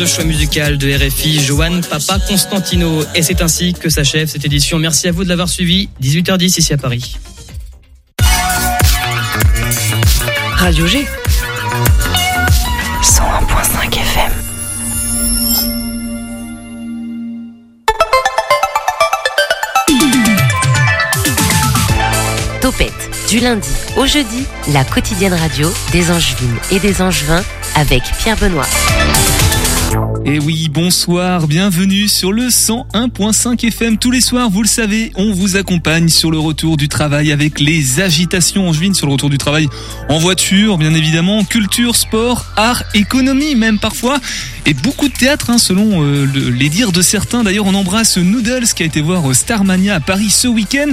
le choix musical de RFI, Johan Papa Constantino. Et c'est ainsi que s'achève cette édition. Merci à vous de l'avoir suivi. 18h10 ici à Paris. Radio G. 101.5 FM. Topette, du lundi au jeudi, la quotidienne radio des Angevines et des Angevins avec Pierre Benoît. Et oui, bonsoir, bienvenue sur le 101.5 FM. Tous les soirs, vous le savez, on vous accompagne sur le retour du travail avec les agitations angevines sur le retour du travail en voiture, bien évidemment, culture, sport, art, économie même parfois, et beaucoup de théâtre hein, selon euh, le- les dires de certains. D'ailleurs, on embrasse Noodles qui a été voir Starmania à Paris ce week-end.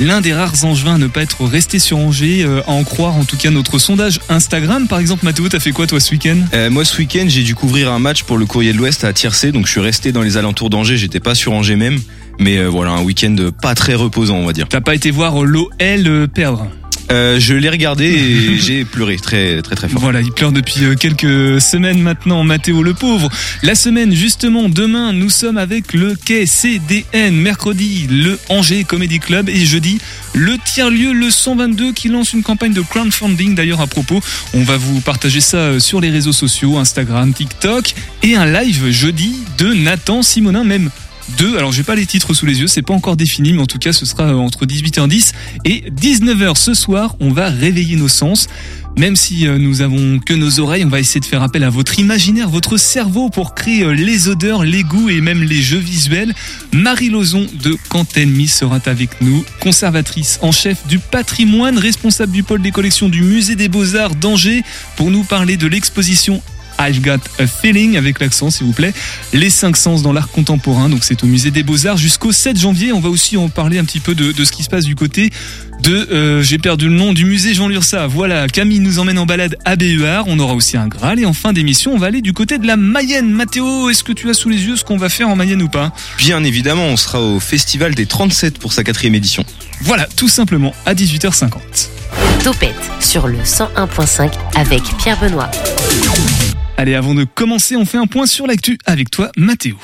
L'un des rares angevins à ne pas être resté sur Angers, euh, à en croire en tout cas notre sondage Instagram. Par exemple, Mathéo, t'as fait quoi toi ce week-end? Euh, moi, ce week-end, j'ai dû couvrir un match pour le Courrier de l'Ouest à Tiercé, donc je suis resté dans les alentours d'Angers. J'étais pas sur Angers même, mais euh, voilà, un week-end pas très reposant, on va dire. T'as pas été voir l'OL euh, perdre? Euh, je l'ai regardé et j'ai pleuré très très très fort. Voilà, il pleure depuis euh, quelques semaines maintenant, Mathéo le pauvre. La semaine, justement, demain, nous sommes avec le quai CDN. Mercredi, le Angers Comedy Club. Et jeudi, le tiers-lieu, le 122, qui lance une campagne de crowdfunding. D'ailleurs, à propos, on va vous partager ça euh, sur les réseaux sociaux, Instagram, TikTok. Et un live jeudi de Nathan Simonin, même deux. Alors, j'ai pas les titres sous les yeux, c'est pas encore défini, mais en tout cas, ce sera euh, entre 18h10 et 19h ce soir. On va réveiller nos sens. Même si euh, nous avons que nos oreilles, on va essayer de faire appel à votre imaginaire, votre cerveau pour créer euh, les odeurs, les goûts et même les jeux visuels. Marie Lozon de Cantelmi sera avec nous, conservatrice en chef du patrimoine, responsable du pôle des collections du musée des beaux-arts d'Angers, pour nous parler de l'exposition I've Got a Feeling avec l'accent s'il vous plaît. Les cinq sens dans l'art contemporain, donc c'est au musée des beaux-arts jusqu'au 7 janvier. On va aussi en parler un petit peu de, de ce qui se passe du côté de, euh, j'ai perdu le nom, du musée Jean Lursa. Voilà, Camille nous emmène en balade à BER. On aura aussi un Graal et en fin d'émission, on va aller du côté de la Mayenne. Mathéo, est-ce que tu as sous les yeux ce qu'on va faire en Mayenne ou pas? Bien évidemment, on sera au Festival des 37 pour sa quatrième édition. Voilà, tout simplement à 18h50. Topette sur le 101.5 avec Pierre Benoît. Allez, avant de commencer, on fait un point sur l'actu avec toi, Mathéo.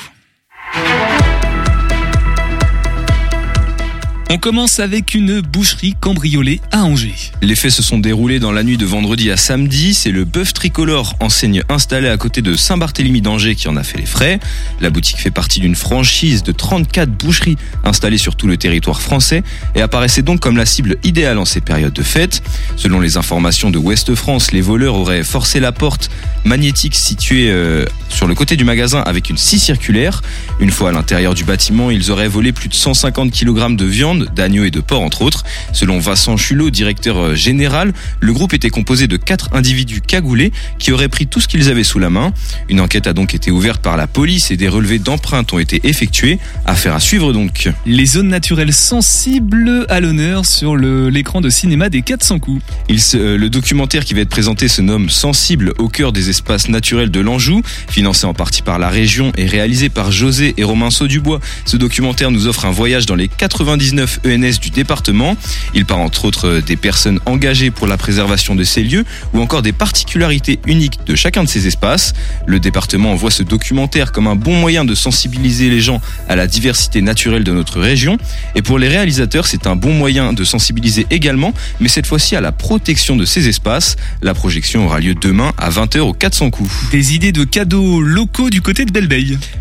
On commence avec une boucherie cambriolée à Angers. Les faits se sont déroulés dans la nuit de vendredi à samedi. C'est le bœuf tricolore, enseigne installée à côté de Saint-Barthélemy d'Angers, qui en a fait les frais. La boutique fait partie d'une franchise de 34 boucheries installées sur tout le territoire français et apparaissait donc comme la cible idéale en ces périodes de fête. Selon les informations de Ouest France, les voleurs auraient forcé la porte magnétique située euh, sur le côté du magasin avec une scie circulaire. Une fois à l'intérieur du bâtiment, ils auraient volé plus de 150 kg de viande, d'agneau et de porc entre autres. Selon Vincent Chulot, directeur euh, général, le groupe était composé de quatre individus cagoulés qui auraient pris tout ce qu'ils avaient sous la main. Une enquête a donc été ouverte par la police et des relevés d'empreintes ont été effectués. Affaire à suivre donc. Les zones naturelles sensibles à l'honneur sur l'écran de cinéma des 400 coups. Il se- euh, le documentaire qui va être présenté se nomme Sensible au cœur des espaces naturels de l'Anjou, financé en partie par la région et réalisé par José et Romain Saudubois. Ce documentaire nous offre un voyage dans les 99 ENS du département. Il part entre autres euh, des personnes engagées pour la préservation de ces lieux ou encore des particularités uniques de chacun de ces espaces. Le département voit ce documentaire comme un bon moyen de sensibiliser les gens à la diversité naturelle de notre région. Et pour les réalisateurs, c'est un bon moyen de sensibiliser également, mais cette fois-ci à la protection de ces espaces. La projection aura lieu demain à 20h au 400 coups. Des idées de cadeaux locaux du côté de.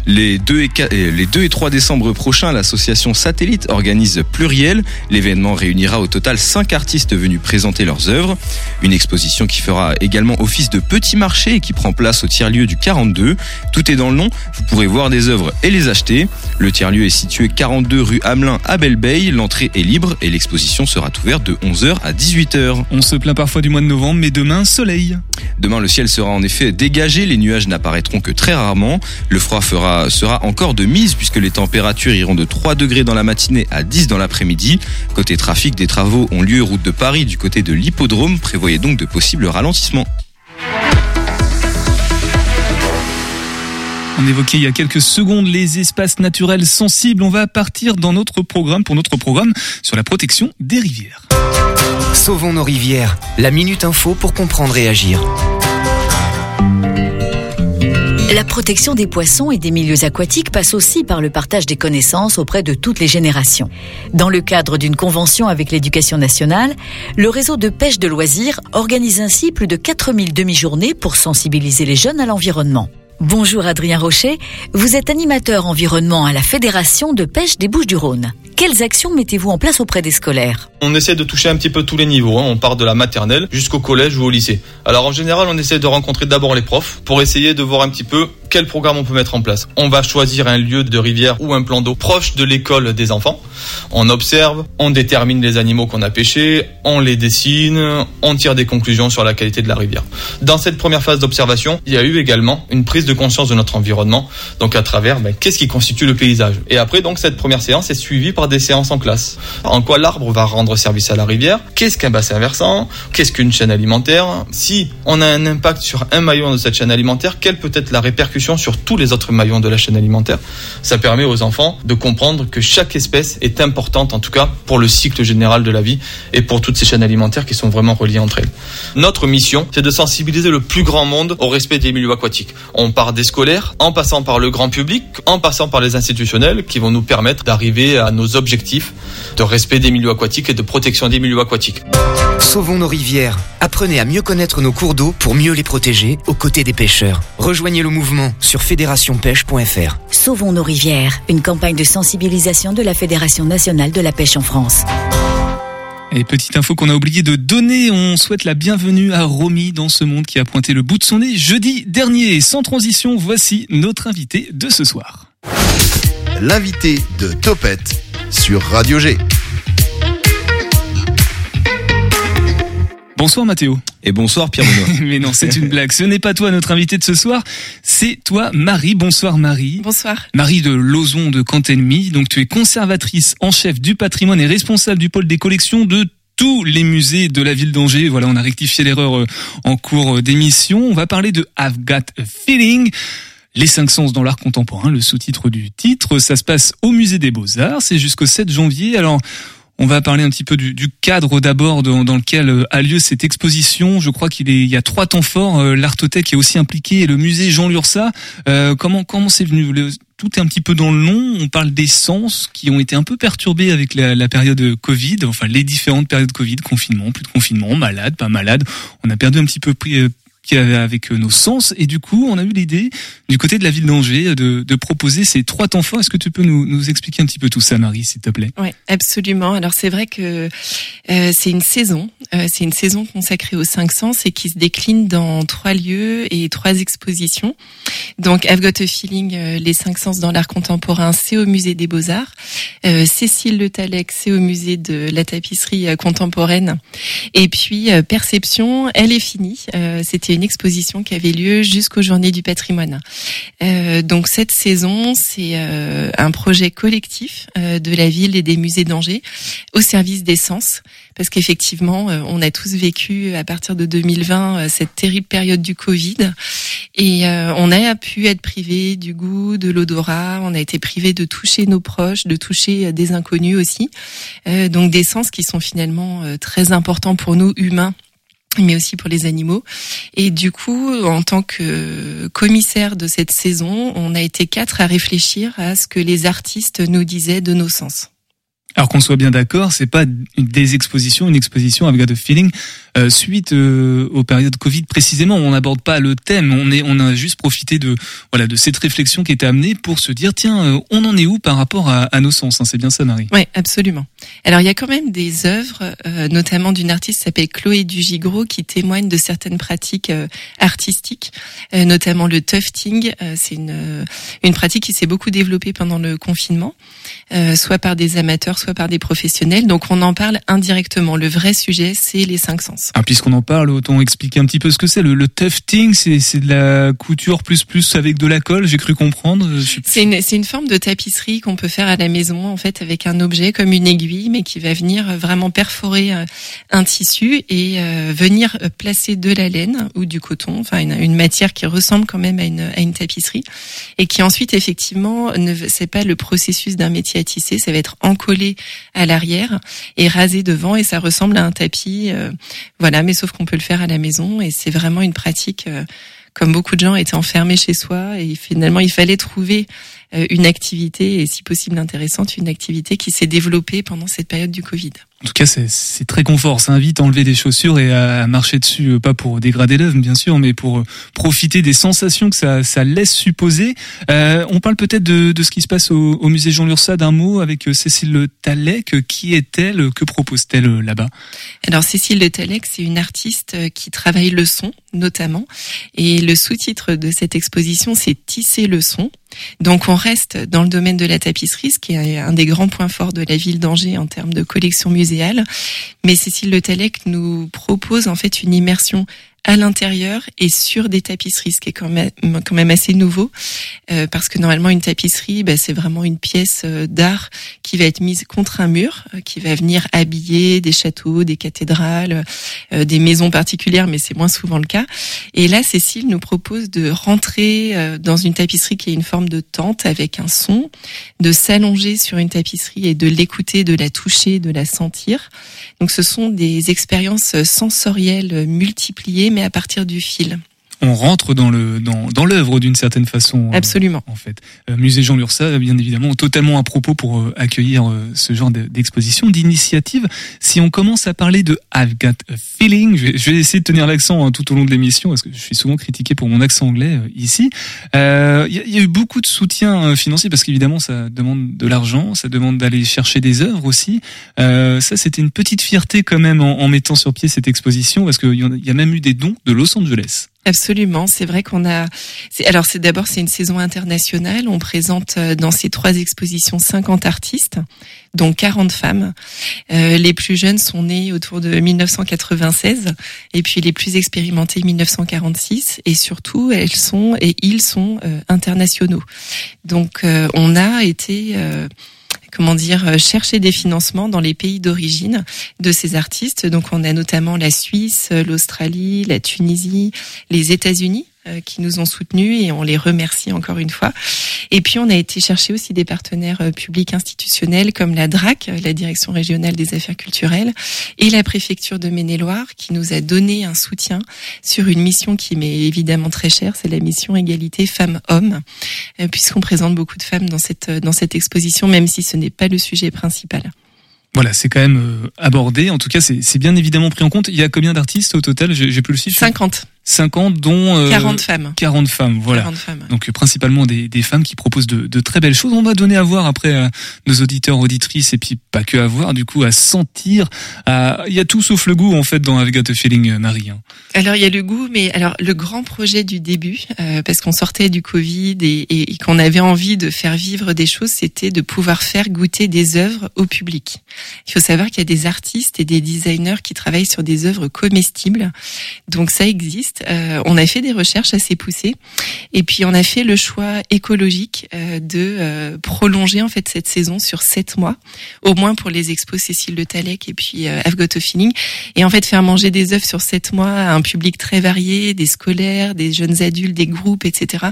Les 2 et, 4 et les 2 et 3 décembre prochains, l'association Satellite organise Pluriel. L'événement réunira au total 5 artistes venus présenter leurs œuvres. Une exposition qui fera également office de petit marché et qui prend place au tiers-lieu du 42. Tout est dans le nom, vous pourrez voir des œuvres et les acheter. Le tiers-lieu est situé 42 rue Hamelin à Belleveille. L'entrée est libre et l'exposition sera ouverte de 11h à 18h. On se plaint parfois du mois de novembre, mais demain, soleil. Demain, le ciel sera en effet dégagé, les nuages n'apparaîtront que très rarement. Le froid fera, sera encore de mise puisque les températures iront de 3 degrés dans la matinée à 10 dans l'après-midi. Côté trafic, des travaux ont lieu route de Paris du côté de l'hippodrome. Prévoyez donc de possibles ralentissements. On évoquait il y a quelques secondes les espaces naturels sensibles. On va partir dans notre programme, pour notre programme sur la protection des rivières. Sauvons nos rivières. La minute info pour comprendre et agir. La protection des poissons et des milieux aquatiques passe aussi par le partage des connaissances auprès de toutes les générations. Dans le cadre d'une convention avec l'éducation nationale, le réseau de pêche de loisirs organise ainsi plus de 4000 demi-journées pour sensibiliser les jeunes à l'environnement. Bonjour Adrien Rocher, vous êtes animateur environnement à la Fédération de pêche des Bouches-du-Rhône. Quelles actions mettez-vous en place auprès des scolaires? On essaie de toucher un petit peu tous les niveaux, hein. on part de la maternelle jusqu'au collège ou au lycée. Alors en général, on essaie de rencontrer d'abord les profs pour essayer de voir un petit peu quel programme on peut mettre en place. On va choisir un lieu de rivière ou un plan d'eau proche de l'école des enfants. On observe, on détermine les animaux qu'on a pêchés, on les dessine, on tire des conclusions sur la qualité de la rivière. Dans cette première phase d'observation, il y a eu également une prise de conscience de notre environnement, donc à travers ben, qu'est-ce qui constitue le paysage? Et après, donc cette première séance est suivie par des séances en classe. En quoi l'arbre va rendre service à la rivière? Qu'est-ce qu'un bassin versant? Qu'est-ce qu'une chaîne alimentaire? Si on a un impact sur un maillon de cette chaîne alimentaire, quelle peut être la répercussion sur tous les autres maillons de la chaîne alimentaire. Ça permet aux enfants de comprendre que chaque espèce est importante, en tout cas pour le cycle général de la vie et pour toutes ces chaînes alimentaires qui sont vraiment reliées entre elles. Notre mission, c'est de sensibiliser le plus grand monde au respect des milieux aquatiques. On part des scolaires, en passant par le grand public, en passant par les institutionnels qui vont nous permettre d'arriver à nos objectifs de respect des milieux aquatiques et de protection des milieux aquatiques. Sauvons nos rivières. Apprenez à mieux connaître nos cours d'eau pour mieux les protéger aux côtés des pêcheurs. Rejoignez le mouvement sur fédérationpêche.fr. Sauvons nos rivières, une campagne de sensibilisation de la Fédération nationale de la pêche en France. Et petite info qu'on a oublié de donner, on souhaite la bienvenue à Romy dans ce monde qui a pointé le bout de son nez jeudi dernier. Sans transition, voici notre invité de ce soir. L'invité de Topette sur Radio G. Bonsoir Mathéo. Et bonsoir Pierre Benoît. Mais non, c'est une blague. Ce n'est pas toi notre invité de ce soir, c'est toi Marie. Bonsoir Marie. Bonsoir. Marie de Lozon de Cantelmy. Donc tu es conservatrice en chef du patrimoine et responsable du pôle des collections de tous les musées de la ville d'Angers. Voilà, on a rectifié l'erreur euh, en cours d'émission. On va parler de I've Got a Feeling. Les cinq sens dans l'art contemporain, le sous-titre du titre. Ça se passe au musée des Beaux-Arts. C'est jusqu'au 7 janvier. Alors, on va parler un petit peu du, du cadre d'abord dans, dans, lequel euh, a lieu cette exposition. Je crois qu'il il y a trois temps forts. Euh, L'Artothèque est aussi impliqué et le musée Jean Lursa. Euh, comment comment c'est venu? Tout est un petit peu dans le long. On parle des sens qui ont été un peu perturbés avec la, la période Covid, enfin les différentes périodes Covid, confinement, plus de confinement, malade, pas malade. On a perdu un petit peu pris, avec nos sens. Et du coup, on a eu l'idée du côté de la ville d'Angers de, de, proposer ces trois temps forts. Est-ce que tu peux nous, nous, expliquer un petit peu tout ça, Marie, s'il te plaît? Oui, absolument. Alors c'est vrai que euh, c'est une saison, euh, c'est une saison consacrée aux cinq sens et qui se décline dans trois lieux et trois expositions. Donc I've Got a Feeling, euh, les cinq sens dans l'art contemporain, c'est au musée des Beaux Arts. Euh, Cécile Le Talec, c'est au musée de la tapisserie euh, contemporaine. Et puis Perception, elle est finie. C'était une exposition qui avait lieu jusqu'aux Journées du patrimoine. Euh, donc cette saison, c'est euh, un projet collectif euh, de la ville et des musées d'Angers au service des sens, parce qu'effectivement, on a tous vécu à partir de 2020 cette terrible période du Covid, et on a pu être privé du goût, de l'odorat, on a été privé de toucher nos proches, de toucher des inconnus aussi, donc des sens qui sont finalement très importants pour nous humains mais aussi pour les animaux. Et du coup, en tant que commissaire de cette saison, on a été quatre à réfléchir à ce que les artistes nous disaient de nos sens. Alors qu'on soit bien d'accord, c'est pas des expositions, une exposition avec of Feeling euh, suite euh, aux périodes Covid précisément. On n'aborde pas le thème, on est, on a juste profité de voilà de cette réflexion qui était amenée pour se dire tiens, euh, on en est où par rapport à, à nos sens hein, C'est bien ça, Marie? Oui, absolument. Alors il y a quand même des œuvres, euh, notamment d'une artiste qui s'appelle Chloé Dugigro, qui témoignent de certaines pratiques artistiques, notamment le tufting. c'est une une pratique qui s'est beaucoup développée pendant le confinement, soit par des amateurs soit par des professionnels. Donc on en parle indirectement. Le vrai sujet, c'est les cinq sens. Ah, puisqu'on en parle, autant expliquer un petit peu ce que c'est. Le, le tufting, c'est de la couture plus plus avec de la colle, j'ai cru comprendre. C'est une, une forme de tapisserie qu'on peut faire à la maison, en fait, avec un objet comme une aiguille, mais qui va venir vraiment perforer euh, un tissu et euh, venir placer de la laine ou du coton, enfin une, une, matière qui ressemble quand même à une, à une tapisserie, et qui ensuite, effectivement, ne c'est pas le processus d'un métier à tisser, ça va être encollé à l'arrière et rasé devant et ça ressemble à un tapis. Euh, voilà, mais sauf qu'on peut le faire à la maison et c'est vraiment une pratique euh, comme beaucoup de gens, étaient enfermés chez soi et finalement il fallait trouver euh, une activité et si possible intéressante, une activité qui s'est développée pendant cette période du Covid. En tout cas, c'est très confort. Ça invite à enlever des chaussures et à marcher dessus, euh, pas pour dégrader l'œuvre, bien sûr, mais pour euh, profiter des sensations que ça, ça laisse supposer. Euh, on parle peut-être de, de, ce qui se passe au, au musée Jean Lursa d'un mot avec Cécile Le Talec. Qui est-elle? Que propose-t-elle là-bas? Alors, Cécile Le Talec, c'est une artiste qui travaille le son, notamment. Et le sous-titre de cette exposition, c'est Tisser le son. Donc on reste dans le domaine de la tapisserie, ce qui est un des grands points forts de la ville d'Angers en termes de collection musée mais Cécile Le Talec nous propose en fait une immersion à l'intérieur et sur des tapisseries, ce qui est quand même, quand même assez nouveau, euh, parce que normalement une tapisserie, bah, c'est vraiment une pièce euh, d'art qui va être mise contre un mur, euh, qui va venir habiller des châteaux, des cathédrales, des maisons particulières, mais c'est moins souvent le cas. Et là, Cécile nous propose de rentrer dans une tapisserie qui est une forme de tente avec un son, de s'allonger sur une tapisserie et de l'écouter, de la toucher, de la sentir. Donc ce sont des expériences sensorielles multipliées mais à partir du fil on rentre dans le dans, dans l'œuvre d'une certaine façon. Euh, Absolument. en fait, euh, musée Jean Lursa, bien évidemment, totalement à propos pour euh, accueillir ce genre d'exposition, d'initiative. Si on commence à parler de I've Got a Feeling, je vais, essayer de tenir l'accent hein, tout au long de l'émission parce que je suis souvent critiqué pour mon accent anglais ici. Il y, y, a eu beaucoup de soutien financier parce qu'évidemment ça demande de l'argent, ça demande d'aller chercher des œuvres aussi. ça, c'était une petite fierté quand même en, en, mettant sur pied cette exposition parce qu'il y, y a même eu des dons de Los Angeles. Absolument, c'est vrai qu'on a. Alors c'est d'abord c'est une saison internationale. On présente euh, dans ces trois expositions 50 artistes, dont 40 femmes. Euh, les plus jeunes sont nés autour de 1996 et puis les plus expérimentés 1946 et surtout elles sont et ils sont euh, internationaux. Donc euh, on a été comment dire, euh, chercher des financements dans les pays d'origine de ces artistes. Donc on a notamment la Suisse, l'Australie, la Tunisie, les États-Unis euh, qui nous ont soutenus et on les remercie encore une fois. Et puis on a été chercher aussi des partenaires euh, publics institutionnels comme la DRAC, la Direction régionale des affaires culturelles, et la préfecture de Maine-et-Loire qui nous a donné un soutien sur une mission qui m'est évidemment très chère, c'est la mission égalité femmes-hommes, euh, puisqu'on présente beaucoup de femmes dans cette dans cette exposition, même si ce n'est pas le sujet principal. Voilà, c'est quand même abordé. En tout cas, c'est bien évidemment pris en compte. Il y a combien d'artistes au total? J'ai plus le chiffre. 50. 50 dont euh, 40 femmes. 40 femmes, voilà. 40 femmes. Donc principalement des, des, femmes qui proposent de, de, très belles choses. On va donner à voir après à nos auditeurs auditrices et puis pas que à voir, du coup à sentir. À... Il y a tout sauf le goût en fait dans I've Got a Feeling, euh, Marie. Hein. Alors il y a le goût, mais alors le grand projet du début, euh, parce qu'on sortait du Covid et, et, qu'on avait envie de faire vivre des choses, c'était de pouvoir faire goûter des œuvres au public. Il faut savoir qu'il y a des artistes et des designers qui travaillent sur des œuvres comestibles, donc ça existe. Euh, on a fait des recherches assez poussées et puis on a fait le choix écologique euh, de euh, prolonger en fait cette saison sur sept mois, au moins pour les expos Cécile Le Talec et puis I've Got a Feeling, et en fait faire manger des œufs sur sept mois à un public très varié, des scolaires, des jeunes adultes, des groupes, etc.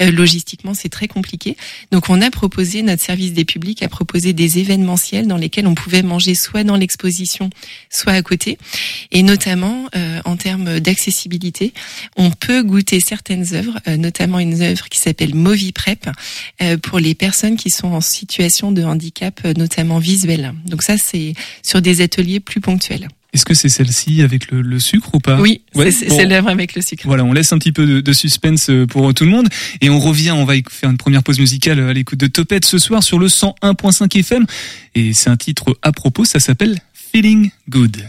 logistiquement, c'est très compliqué. Donc on a proposé notre service des publics a proposé des événementiels dans lesquels on pouvait manger soit dans l'exposition, soit à côté, et notamment en termes d'accessibilité on peut goûter certaines œuvres, euh, notamment une œuvre qui s'appelle Movi Prep euh, pour les personnes qui sont en situation de handicap, euh, notamment visuel. Donc ça, c'est sur des ateliers plus ponctuels. Est-ce que c'est celle-ci avec le, sucre ou pas? Oui, c'est l'œuvre avec le sucre. Voilà, on laisse un petit peu de, suspense pour tout le monde et on revient, on va faire une première pause musicale à l'écoute de Topette ce soir sur le 101.5 FM et c'est un titre à propos, ça s'appelle Feeling Good.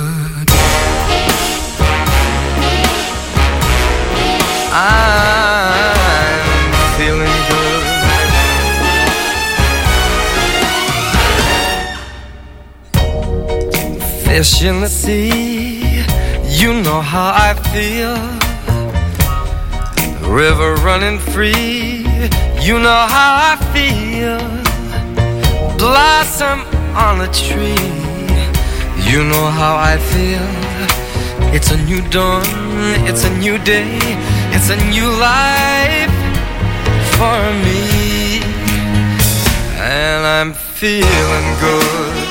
Fish in the sea. You know how I feel. River running free. You know how I feel. Blossom on a tree. You know how I feel. It's a new dawn. It's a new day. It's a new life for me. And I'm feeling good.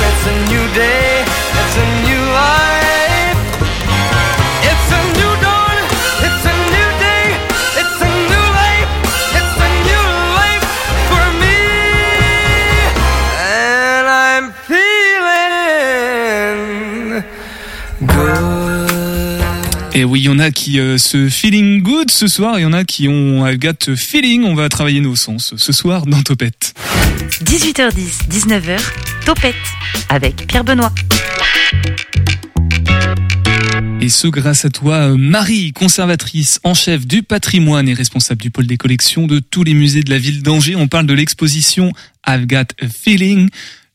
Et oui, il y en a qui euh, se feeling good ce soir, il y en a qui ont I've got feeling. On va travailler nos sens ce soir dans Topette. 18h10, 19h, Topette avec Pierre Benoît. Et ce grâce à toi, euh, Marie, conservatrice en chef du patrimoine et responsable du pôle des collections de tous les musées de la ville d'Angers. On parle de l'exposition I've Got a Feeling.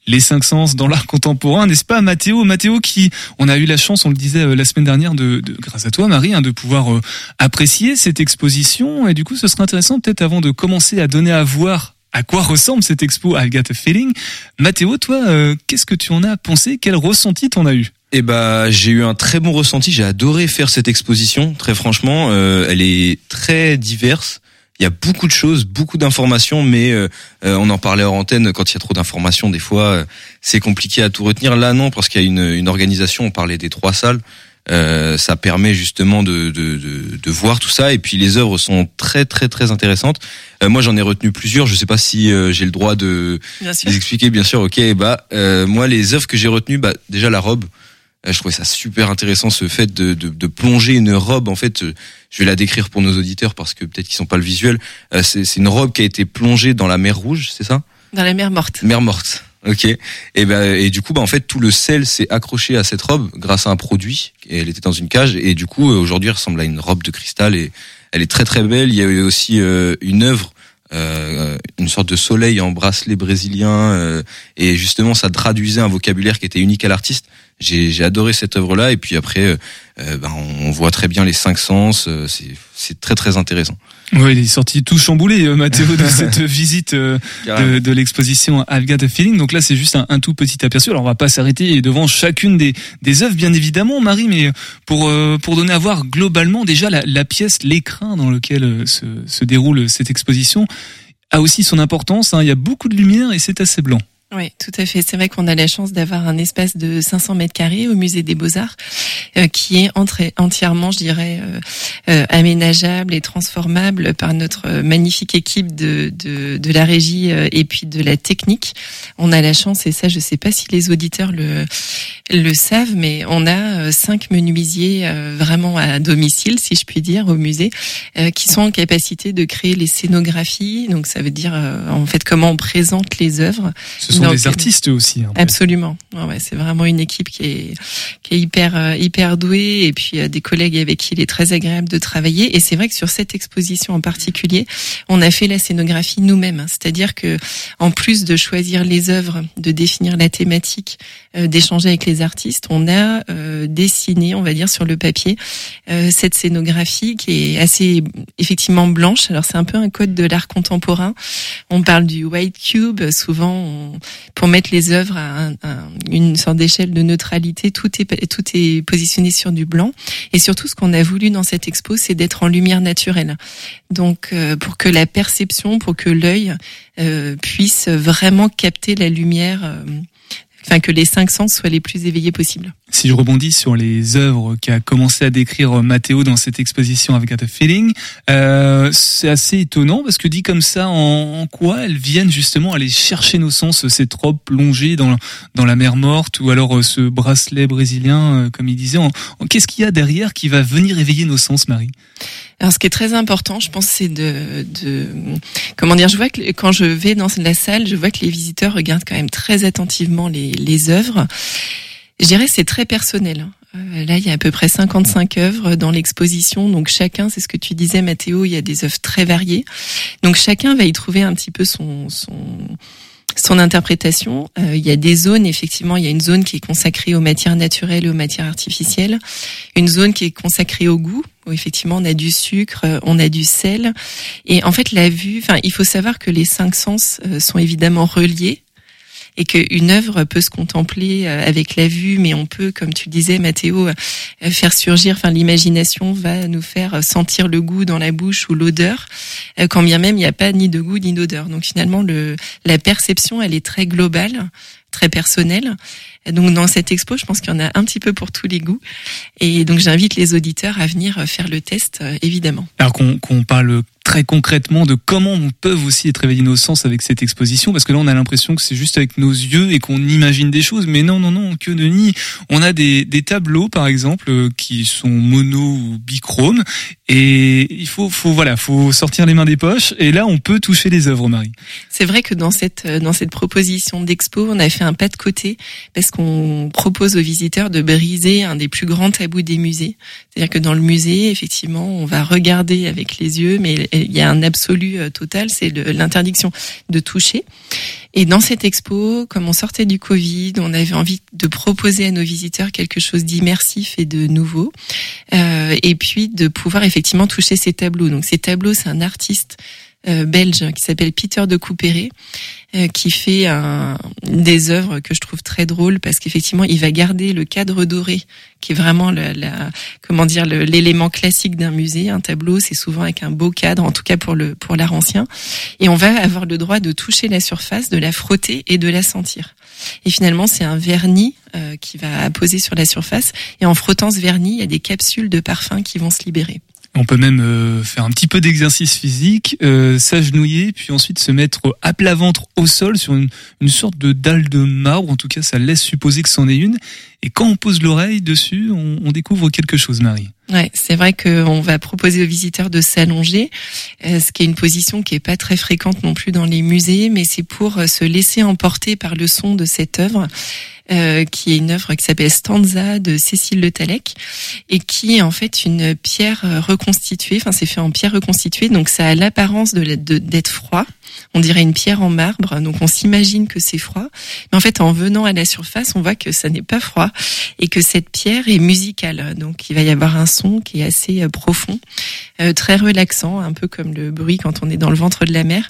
Les cinq sens dans l'art contemporain, n'est-ce pas, Mathéo Mathéo qui, on a eu la chance, on le disait euh, la semaine dernière, de, de grâce à toi, Marie, hein, de pouvoir euh, apprécier cette exposition. Et du coup, ce serait intéressant, peut-être avant de commencer à donner à voir à quoi ressemble cette expo I've Got a Feeling. Mathéo, toi, euh, qu'est-ce que tu en as pensé? Quel ressenti t'en as eu? Eh ben, j'ai eu un très bon ressenti. J'ai adoré faire cette exposition. Très franchement, euh, elle est très diverse. Il y a beaucoup de choses, beaucoup d'informations, mais euh, euh, on en parlait hors antenne. Quand il y a trop d'informations, des fois, euh, c'est compliqué à tout retenir. Là, non, parce qu'il y a une, une organisation. On parlait des trois salles. Euh, ça permet justement de, de, de, de voir tout ça. Et puis les œuvres sont très très très intéressantes. Euh, moi, j'en ai retenu plusieurs. Je sais pas si euh, j'ai le droit de Bien sûr. les expliquer. Bien sûr. Ok. Bah, euh, moi, les œuvres que j'ai retenues, bah, déjà la robe. Euh, Je trouvais ça super intéressant ce fait de, de, de plonger une robe. En fait, euh, je vais la décrire pour nos auditeurs parce que peut-être qu'ils sont pas le visuel. Euh, C'est une robe qui a été plongée dans la mer Rouge, c'est ça? Dans la mer morte. Mer morte. Ok. Et ben et du coup bah en fait tout le sel s'est accroché à cette robe grâce à un produit. Et elle était dans une cage et du coup aujourd'hui elle ressemble à une robe de cristal et elle est très très belle. Il y a eu aussi euh, une œuvre. Euh, une sorte de soleil en bracelet brésilien euh, et justement ça traduisait un vocabulaire qui était unique à l'artiste. J'ai adoré cette œuvre là et puis après euh, euh, ben, on voit très bien les cinq sens euh, c'est très très intéressant Oui, il est sorti tout chamboulé, euh, Mathéo, de cette visite euh, de, l'exposition I've Got a Feeling. Donc là, c'est juste un, un tout petit aperçu. Alors, on va pas s'arrêter devant chacune des, des œuvres, bien évidemment, Marie, mais pour euh, pour donner à voir globalement déjà la, la pièce, l'écran dans lequel se, se déroule cette exposition a aussi son importance. hein. Il y a beaucoup de lumière et c'est assez blanc. Oui, tout à fait. C'est vrai qu'on a la chance d'avoir un espace de 500 mètres carrés au musée des Beaux-Arts. euh, qui est entièrement, je dirais, euh, euh, aménageable et transformable par notre magnifique équipe de, de, de la régie euh, et puis de la technique. On a la chance, et ça, je sais pas si les auditeurs le, le savent, mais on a euh, cinq menuisiers euh, vraiment à domicile, si je puis dire, au musée, qui sont en capacité de créer les scénographies. Donc, ça veut dire en fait comment on présente les œuvres. Sont Donc, des artistes aussi. hein. Absolument. Ouais, c'est vraiment une équipe qui est qui est hyper euh, hyper douée et puis des collègues avec qui il est très agréable de travailler. Et c'est vrai que sur cette exposition en particulier, on a fait la scénographie nous-mêmes. hein. C'est-à-dire que en plus de choisir les œuvres, de définir la thématique, euh, d'échanger avec les artistes, on a euh, dessiné, on va dire, sur le papier euh, cette scénographie qui est assez effectivement blanche. Alors c'est un peu un code de l'art contemporain. On parle du white cube. Souvent, on- pour mettre les œuvres à un- un- une sorte d'échelle de neutralité, tout est tout est positionné sur du blanc. Et surtout, ce qu'on a voulu dans cette expo, c'est d'être en lumière naturelle. Donc, euh, pour que la perception, pour que l'œil euh, puisse vraiment capter la lumière. euh, Enfin, que les cinq sens soient les plus éveillés possibles. Si je rebondis sur les œuvres qu'a commencé à décrire Mathéo dans cette exposition avec a Feeling, euh, c'est assez étonnant parce que dit comme ça, en, quoi elles viennent justement aller chercher nos sens, cette robe plongée dans, dans la mer morte ou alors euh, ce bracelet brésilien, euh, comme il disait. Qu'est-ce qu'il y a derrière qui va venir éveiller nos sens, Marie? Alors, ce qui est très important, je pense, c'est de, de, comment dire, je vois que quand je vais dans la salle, je vois que les visiteurs regardent quand même très attentivement les, les œuvres. Je dirais c'est très personnel. Euh, Là, il y a à peu près 55 œuvres dans l'exposition. Donc chacun, c'est ce que tu disais, Mathéo, il y a des œuvres très variées. Donc chacun va y trouver un petit peu son, son, son interprétation. Euh, il y a des zones, effectivement, il y a une zone qui est consacrée aux matières naturelles et aux matières artificielles, une zone qui est consacrée au goût, où effectivement on a du sucre, euh, on a du sel. Et en fait, la vue, enfin, il faut savoir que les cinq sens euh, sont évidemment reliés et qu'une œuvre peut se contempler euh, avec la vue, mais on peut, comme tu disais, Mathéo, euh, faire surgir, enfin l'imagination va nous faire sentir le goût dans la bouche ou l'odeur, euh, quand bien même il n'y a pas ni de goût ni d'odeur. Donc finalement, le, la perception, elle est très globale, très personnelle. Et Donc dans cette expo, je pense qu'il y en a un petit peu pour tous les goûts. Et donc j'invite les auditeurs à venir faire le test, euh, évidemment. Alors qu'on parle très concrètement de comment on peut aussi être réveillé nos sens avec cette exposition, parce que là on a l'impression que c'est juste avec nos yeux et qu'on imagine des choses, mais non, non, non, que nenni. On a des, des tableaux par exemple euh, qui sont mono ou bichrome, et il faut, faut voilà, faut sortir les mains des poches, et là on peut toucher les œuvres, Marie. C'est vrai que dans cette euh, dans cette proposition d'expo, on a fait un pas de côté parce qu'on propose aux visiteurs de briser un des plus grands tabous des musées. C'est-à-dire que dans le musée, effectivement, on va regarder avec les yeux, mais il y a un absolu euh, total, c'est l'interdiction de toucher. Et dans cette expo, comme on sortait du Covid, on avait envie de proposer à nos visiteurs quelque chose d'immersif et de nouveau, euh, et puis de pouvoir effectivement toucher ces tableaux. Donc ces tableaux, c'est un artiste belge qui s'appelle Peter de Couperet, euh, qui fait un, des œuvres que je trouve très drôles parce qu'effectivement il va garder le cadre doré qui est vraiment la, la- comment dire l'élément classique d'un musée un tableau. C'est souvent avec un beau cadre en tout cas pour le pour l'art ancien. Et on va avoir le droit de toucher la surface de la frotter et de la sentir. Et finalement c'est un vernis euh, qui va poser sur la surface. Et en frottant ce vernis il y a des capsules de parfum qui vont se libérer On peut même euh, faire un petit peu d'exercice physique, euh, s'agenouiller, puis ensuite se mettre à plat ventre au sol sur une, une sorte de dalle de marbre. En tout cas, ça laisse supposer que c'en est une. Et quand on pose l'oreille dessus, on, on découvre quelque chose, Marie. Ouais, c'est vrai qu'on va proposer aux visiteurs de s'allonger, euh, ce qui est une position qui est pas très fréquente non plus dans les musées, mais c'est pour euh, se laisser emporter par le son de cette œuvre, euh, qui est une œuvre qui s'appelle Stanza de Cécile Le Tallec, et qui est en fait une pierre euh, reconstituée. Enfin, c'est fait en pierre reconstituée, donc ça a l'apparence de d'être froid. On dirait une pierre en marbre, donc on s'imagine que c'est froid, mais en fait, en venant à la surface, on voit que ça n'est pas froid et que cette pierre est musicale. Donc, il va y avoir un son qui est assez euh, profond, euh, très relaxant, un peu comme le bruit quand on est dans le ventre de la mer,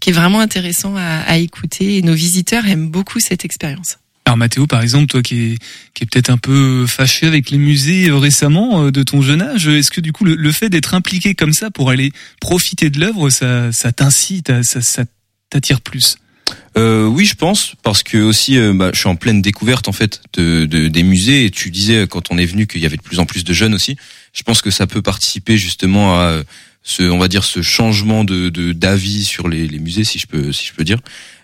qui est vraiment intéressant à, écouter. Et nos visiteurs aiment beaucoup cette expérience. Alors Mathéo, par exemple, toi qui es, est peut-être un peu fâché avec les musées euh, récemment de ton jeune âge, est-ce que du coup le, fait d'être impliqué comme ça pour aller profiter de l'œuvre, ça, t'incite, ça, ça t'attire plus? Euh, oui, je pense parce que aussi, euh, bah, je suis en pleine découverte en fait de, de- des musées. Et tu disais quand on est venu qu'il y avait de plus en plus de jeunes aussi. Je pense que ça peut participer justement à euh, ce, on va dire, ce changement de d'avis sur les, les musées, si je peux, si je peux dire.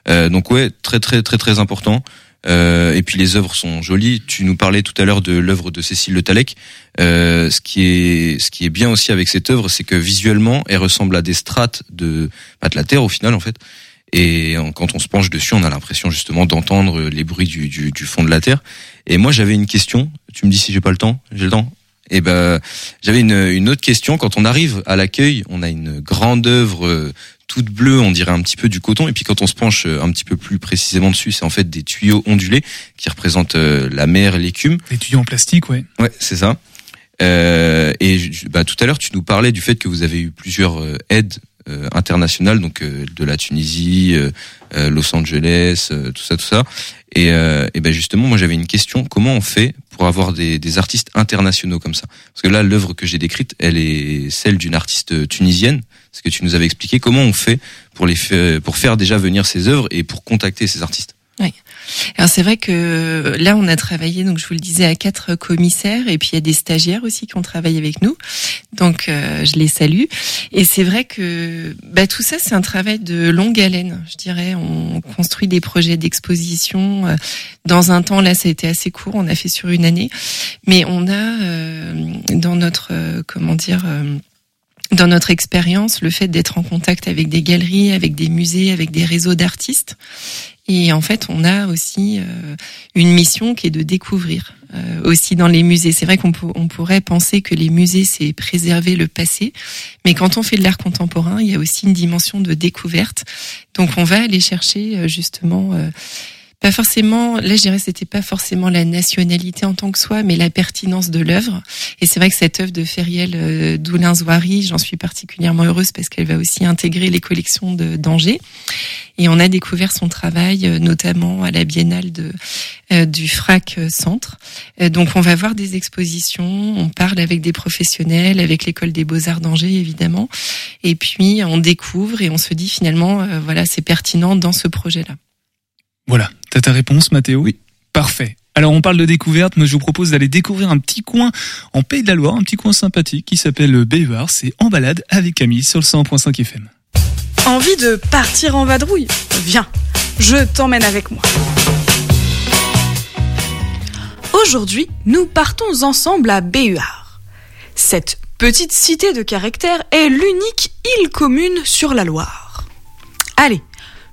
Euh, donc ouais, très très très très important. Euh, et puis les œuvres sont jolies. Tu nous parlais tout à l'heure de l'œuvre de Cécile Le Tallec. Ce qui est ce qui est bien aussi avec cette œuvre, c'est que visuellement, elle ressemble à des strates de, bah, de la terre au final en fait. Et quand on se penche dessus, on a l'impression justement d'entendre les bruits du, du, du fond de la terre. Et moi, j'avais une question. Tu me dis si j'ai pas le temps. J'ai le temps. Et ben, j'avais une, une autre question. Quand on arrive à l'accueil, on a une grande œuvre euh, toute bleue, on dirait un petit peu du coton. Et puis quand on se penche euh, un petit peu plus précisément dessus, c'est en fait des tuyaux ondulés qui représentent euh, la mer et l'écume. Des tuyaux en plastique, ouais. Ouais, c'est ça. Euh, et bah, tout à l'heure, tu nous parlais du fait que vous avez eu plusieurs euh, aides euh, internationales, donc euh, de la Tunisie, euh, euh, Los Angeles, tout ça, tout ça. Et, et ben justement, moi j'avais une question. Comment on fait pour avoir des, des artistes internationaux comme ça? Parce que là, l'œuvre que j'ai décrite, elle est celle d'une artiste tunisienne. Ce que tu nous avais expliqué. Comment on fait pour les pour faire déjà venir ces œuvres et pour contacter ces artistes? Oui. Alors c'est vrai que là on a travaillé donc je vous le disais à quatre commissaires et puis il y a des stagiaires aussi qui ont travaillé avec nous donc euh, je les salue et c'est vrai que bah, tout ça c'est un travail de longue haleine je dirais on construit des projets d'exposition euh, dans un temps là ça a été assez court on a fait sur une année mais on a euh, dans notre euh, comment dire euh, dans notre expérience, le fait d'être en contact avec des galeries, avec des musées, avec des réseaux d'artistes. Et en fait, on a aussi euh, une mission qui est de découvrir euh, aussi dans les musées. C'est vrai qu'on on pourrait penser que les musées, c'est préserver le passé, mais quand on fait de l'art contemporain, il y a aussi une dimension de découverte. Donc, on va aller chercher euh, justement... pas forcément, là je dirais c'était pas forcément la nationalité en tant que soi, mais la pertinence de l'œuvre. Et c'est vrai que cette œuvre de Feriel euh, Doulin-Zouari, j'en suis particulièrement heureuse parce qu'elle va aussi intégrer les collections d'Angers. Et on a découvert son travail, euh, notamment à la Biennale de, euh, du FRAC euh, Centre. Donc on va voir des expositions, on parle avec des professionnels, avec l'école des beaux-arts d'Angers évidemment. Et puis on découvre et on se dit finalement, voilà, c'est pertinent dans ce projet-là. Voilà, t'as ta réponse, Mathéo Oui. Parfait. Alors on parle de découverte, moi je vous propose d'aller découvrir un petit coin en Pays de la Loire, un petit coin sympathique qui s'appelle Béhuard, c'est en balade avec Camille sur le 100.5 FM. Envie de partir en vadrouille? Viens, je t'emmène avec moi. Aujourd'hui, nous partons ensemble à Béhuard. Cette petite cité de caractère est l'unique île commune sur la Loire. Allez,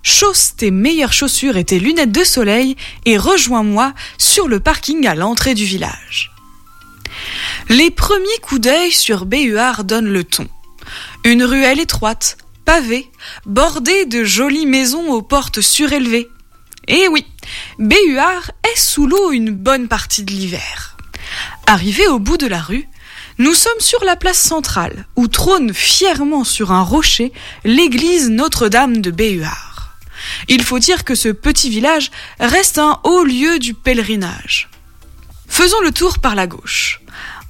chausse tes meilleures chaussures et tes lunettes de soleil et rejoins-moi sur le parking à l'entrée du village. Les premiers coups d'œil sur Béhuard donnent le ton. Une ruelle étroite, pavée, bordée de jolies maisons aux portes surélevées. Et oui, Béhuard est sous l'eau une bonne partie de l'hiver. Arrivé au bout de la rue, nous sommes sur la place centrale, où trône fièrement sur un rocher l'église Notre-Dame de Béhuard. Il faut dire que ce petit village reste un haut lieu du pèlerinage. Faisons le tour par la gauche.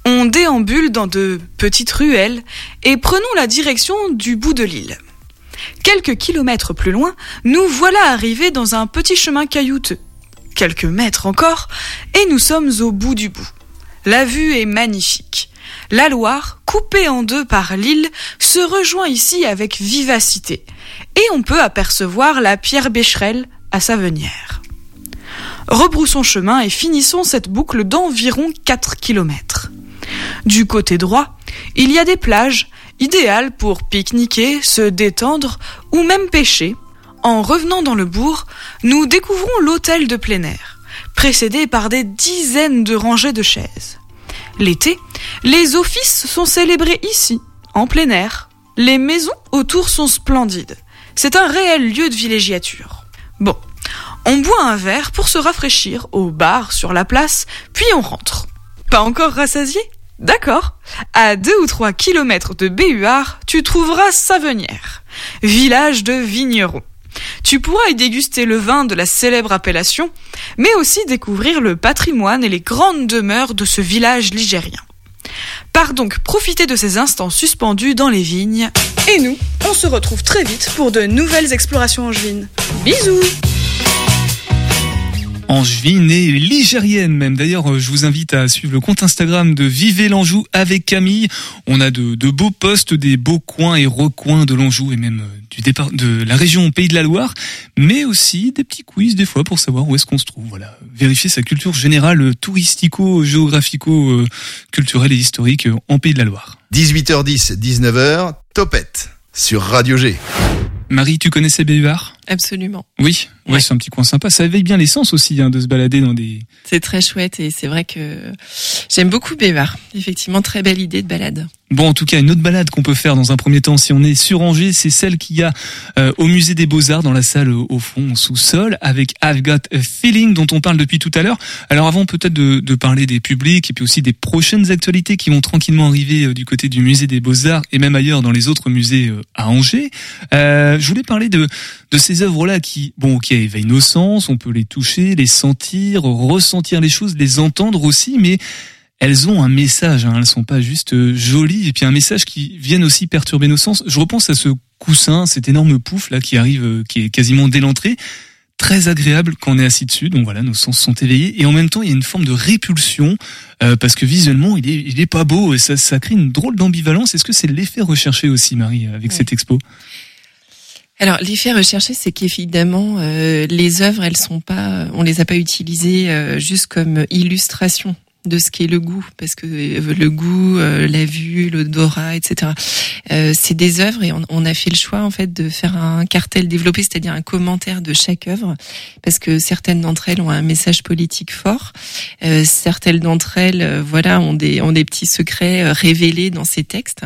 On déambule dans de petites ruelles et prenons la direction du bout de l'île. Quelques kilomètres plus loin, nous voilà arrivés dans un petit chemin caillouteux. Quelques mètres encore, et nous sommes au bout du bout. La vue est magnifique. La Loire, coupée en deux par l'île, se rejoint ici avec vivacité, et on peut apercevoir la pierre Bécherel à sa venière. Rebroussons chemin et finissons cette boucle d'environ 4 kilomètres. Du côté droit, il y a des plages, idéales pour pique-niquer, se détendre ou même pêcher. En revenant dans le bourg, nous découvrons l'hôtel de plein air, précédé par des dizaines de rangées de chaises. L'été, les offices sont célébrés ici, en plein air. Les maisons autour sont splendides. C'est un réel lieu de villégiature. Bon, on boit un verre pour se rafraîchir au bar sur la place, puis on rentre. Pas encore rassasié? D'accord. À deux ou trois kilomètres de Béhuard, tu trouveras Savenière, village de vignerons. Tu pourras y déguster le vin de la célèbre appellation, mais aussi découvrir le patrimoine et les grandes demeures de ce village ligérien. Pars donc profiter de ces instants suspendus dans les vignes Et nous, on se retrouve très vite pour de nouvelles explorations angevines. Bisous angevine et ligérienne même. D'ailleurs, euh, je vous invite à suivre le compte Instagram de Vivez l'Anjou avec Camille. On a de, de, beaux posts, des beaux coins et recoins de l'Anjou et même euh, du départ de la région Pays de la Loire, mais aussi des petits quiz des fois pour savoir où est-ce qu'on se trouve. Voilà, vérifier sa culture générale euh, touristico, géographico, culturelle et historique en Pays de la Loire. 18h10, 19h, Topette sur Radio G. Marie, tu connaissais Béhuard Absolument. Oui, ouais, c'est un petit coin sympa. Ça éveille bien l'essence aussi hein, de se balader dans des. C'est très chouette et c'est vrai que j'aime beaucoup Béhuard. Effectivement, très belle idée de balade. Bon, en tout cas, une autre balade qu'on peut faire dans un premier temps si on est sur Angers, c'est celle qu'il y a euh, au musée des Beaux-Arts dans la salle au fond, sous-sol, avec I've Got a Feeling dont on parle depuis tout à l'heure. Alors avant peut-être de, de, parler des publics et puis aussi des prochaines actualités qui vont tranquillement arriver euh, du côté du musée des Beaux-Arts et même ailleurs dans les autres musées euh, à Angers, je voulais parler de, de ces œuvres-là qui, bon, qui éveillent nos sens, on peut les toucher, les sentir, ressentir les choses, les entendre aussi, mais elles ont un message, hein, elles sont pas juste euh, jolies, et puis un message qui vient aussi perturber nos sens. Je repense à ce coussin, cet énorme pouf là qui arrive, euh, qui est quasiment dès l'entrée, très agréable quand on est assis dessus. Donc voilà, nos sens sont éveillés, et en même temps il y a une forme de répulsion euh, parce que visuellement il est, il est pas beau. Et ça, ça crée une drôle d'ambivalence. Est-ce que c'est l'effet recherché aussi, Marie, avec cette expo? Alors l'effet recherché, c'est qu'évidemment les œuvres, elles sont pas, on les a pas utilisées juste comme illustration de ce qu'est le goût, parce que euh, le goût, euh, la vue, l'odorat, etc. Euh, c'est des œuvres et on, a fait le choix en fait de faire un cartel développé, c'est-à-dire un commentaire de chaque œuvre, parce que certaines d'entre elles ont un message politique fort, certaines d'entre elles, voilà, ont des ont des petits secrets révélés dans ces textes.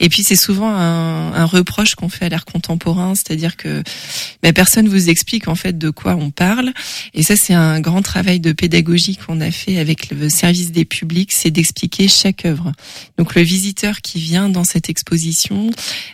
Et puis c'est souvent un, un reproche qu'on fait à l'art contemporain, c'est-à-dire que ben, personne vous explique en fait de quoi on parle. Et ça c'est un grand travail de pédagogie qu'on a fait avec le service des publics, c'est d'expliquer chaque œuvre. Donc le visiteur qui vient dans cette exposition,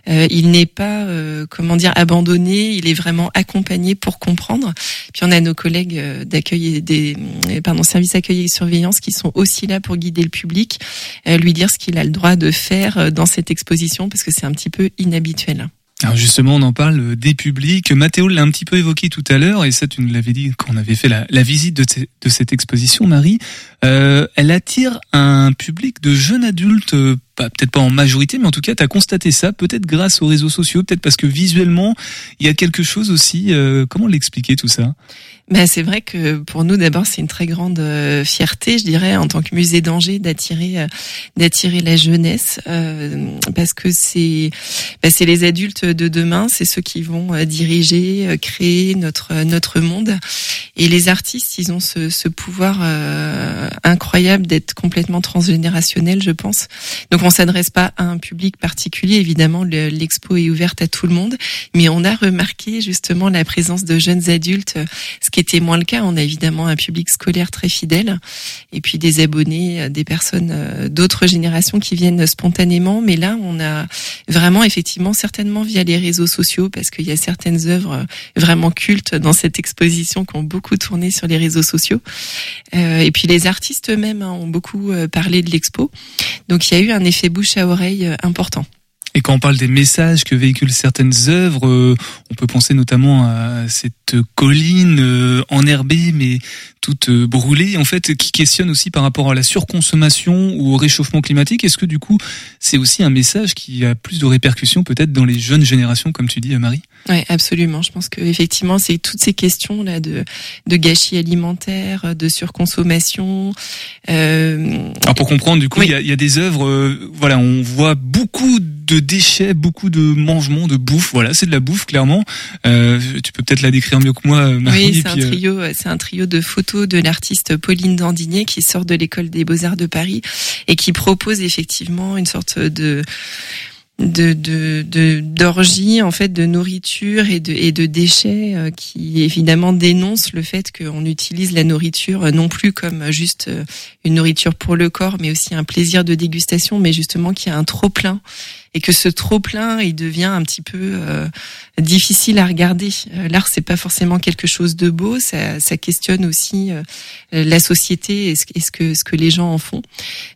euh, il n'est pas, euh, comment dire, abandonné, il est vraiment accompagné pour comprendre. Puis on a nos collègues euh, d'accueil et des, pardon, service accueil et surveillance qui sont aussi là pour guider le public, lui dire ce qu'il a le droit de faire dans cette exposition parce que c'est un petit peu inhabituel. Alors justement, on en parle des publics. Mathéo l'a un petit peu évoqué tout à l'heure, et ça, tu nous l'avais dit quand on avait fait la, visite de, cette exposition, Marie. Euh, elle attire un public de jeunes adultes, euh, peut-être pas en majorité, mais en tout cas, tu constaté ça, peut-être grâce aux réseaux sociaux, peut-être parce que visuellement, il y a quelque chose aussi. Euh, comment l'expliquer tout ça? Ben, c'est vrai que pour nous d'abord c'est une très grande euh, fierté, je dirais, en tant que musée d'Angers, d'attirer euh, d'attirer la jeunesse, euh, parce que c'est ben, c'est les adultes de demain, c'est ceux qui vont diriger, créer notre notre monde, et les artistes, ils ont ce, ce pouvoir incroyable d'être complètement transgénérationnel, je pense. Donc on s'adresse pas à un public particulier, évidemment, l'expo est ouverte à tout le monde, mais on a remarqué justement la présence de jeunes adultes, ce qui était moins le cas. On a évidemment un public scolaire très fidèle et puis des abonnés, euh, des personnes euh, d'autres générations qui viennent spontanément. Mais là, on a vraiment effectivement certainement via les réseaux sociaux parce qu'il y a certaines œuvres euh, vraiment cultes dans cette exposition qui ont beaucoup tourné sur les réseaux sociaux. et puis les artistes eux-mêmes hein, ont beaucoup parlé de l'expo. Donc il y a eu un effet bouche à oreille important. Et quand on parle des messages que véhiculent certaines œuvres, euh, on peut penser notamment à cette colline euh, enherbée mais toute euh, brûlée, en fait, qui questionne aussi par rapport à la surconsommation ou au réchauffement climatique. Est-ce que du coup, c'est aussi un message qui a plus de répercussions peut-être dans les jeunes générations, comme tu dis, Marie oui, absolument. Je pense que effectivement, c'est toutes ces questions là de de gâchis alimentaire, de surconsommation. Euh... Alors pour comprendre, du coup, il y, a, y, a, des œuvres. Euh, voilà, on voit beaucoup de déchets, beaucoup de mangements, de bouffe. Voilà, c'est de la bouffe clairement. Euh, tu peux peut-être la décrire mieux que moi, Marie. Oui, c'est un euh, trio. C'est un trio de photos de l'artiste Pauline Dandinier qui sort de l'école des beaux arts de Paris et qui propose effectivement une sorte de de de d'orgie en fait de nourriture et de et de déchets euh, qui évidemment dénoncent le fait qu'on utilise la nourriture euh, non plus comme juste euh, une nourriture pour le corps mais aussi un plaisir de dégustation mais justement qui a un trop plein et que ce trop plein il devient un petit peu euh, difficile à regarder. Euh, L'art c'est pas forcément quelque chose de beau, ça, ça questionne aussi euh, la société et ce, que ce que les gens en font.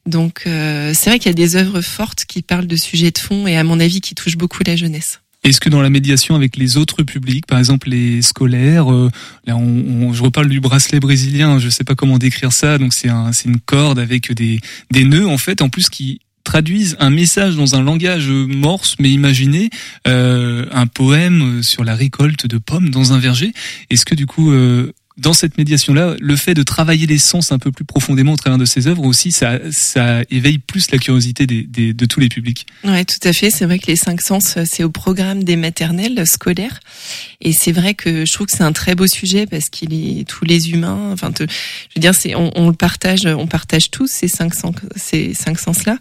Donc euh, c'est vrai qu'il y a des œuvres fortes qui parlent de sujets de fond et à mon avis qui touchent beaucoup la jeunesse. Est-ce que dans la médiation avec les autres publics, par exemple les scolaires, euh, là on, on- je reparle du bracelet brésilien, je sais pas comment décrire ça, donc c'est un, c'est une corde avec des, des nœuds en fait, en plus qui traduisent un message dans un langage morse mais imaginé, euh, un poème sur la récolte de pommes dans un verger. Est-ce que du coup euh, dans cette médiation-là, le fait de travailler les sens un peu plus profondément au travers de ces œuvres aussi, ça, ça éveille plus la curiosité des, des- de tous les publics. Ouais, tout à fait. C'est vrai que les cinq sens, euh, c'est au programme des maternelles scolaires. Et c'est vrai que je trouve que c'est un très beau sujet parce qu'il est tous les humains. Enfin, je veux dire, on, on le partage, on partage tous ces cinq sens, ces cinq sens-là.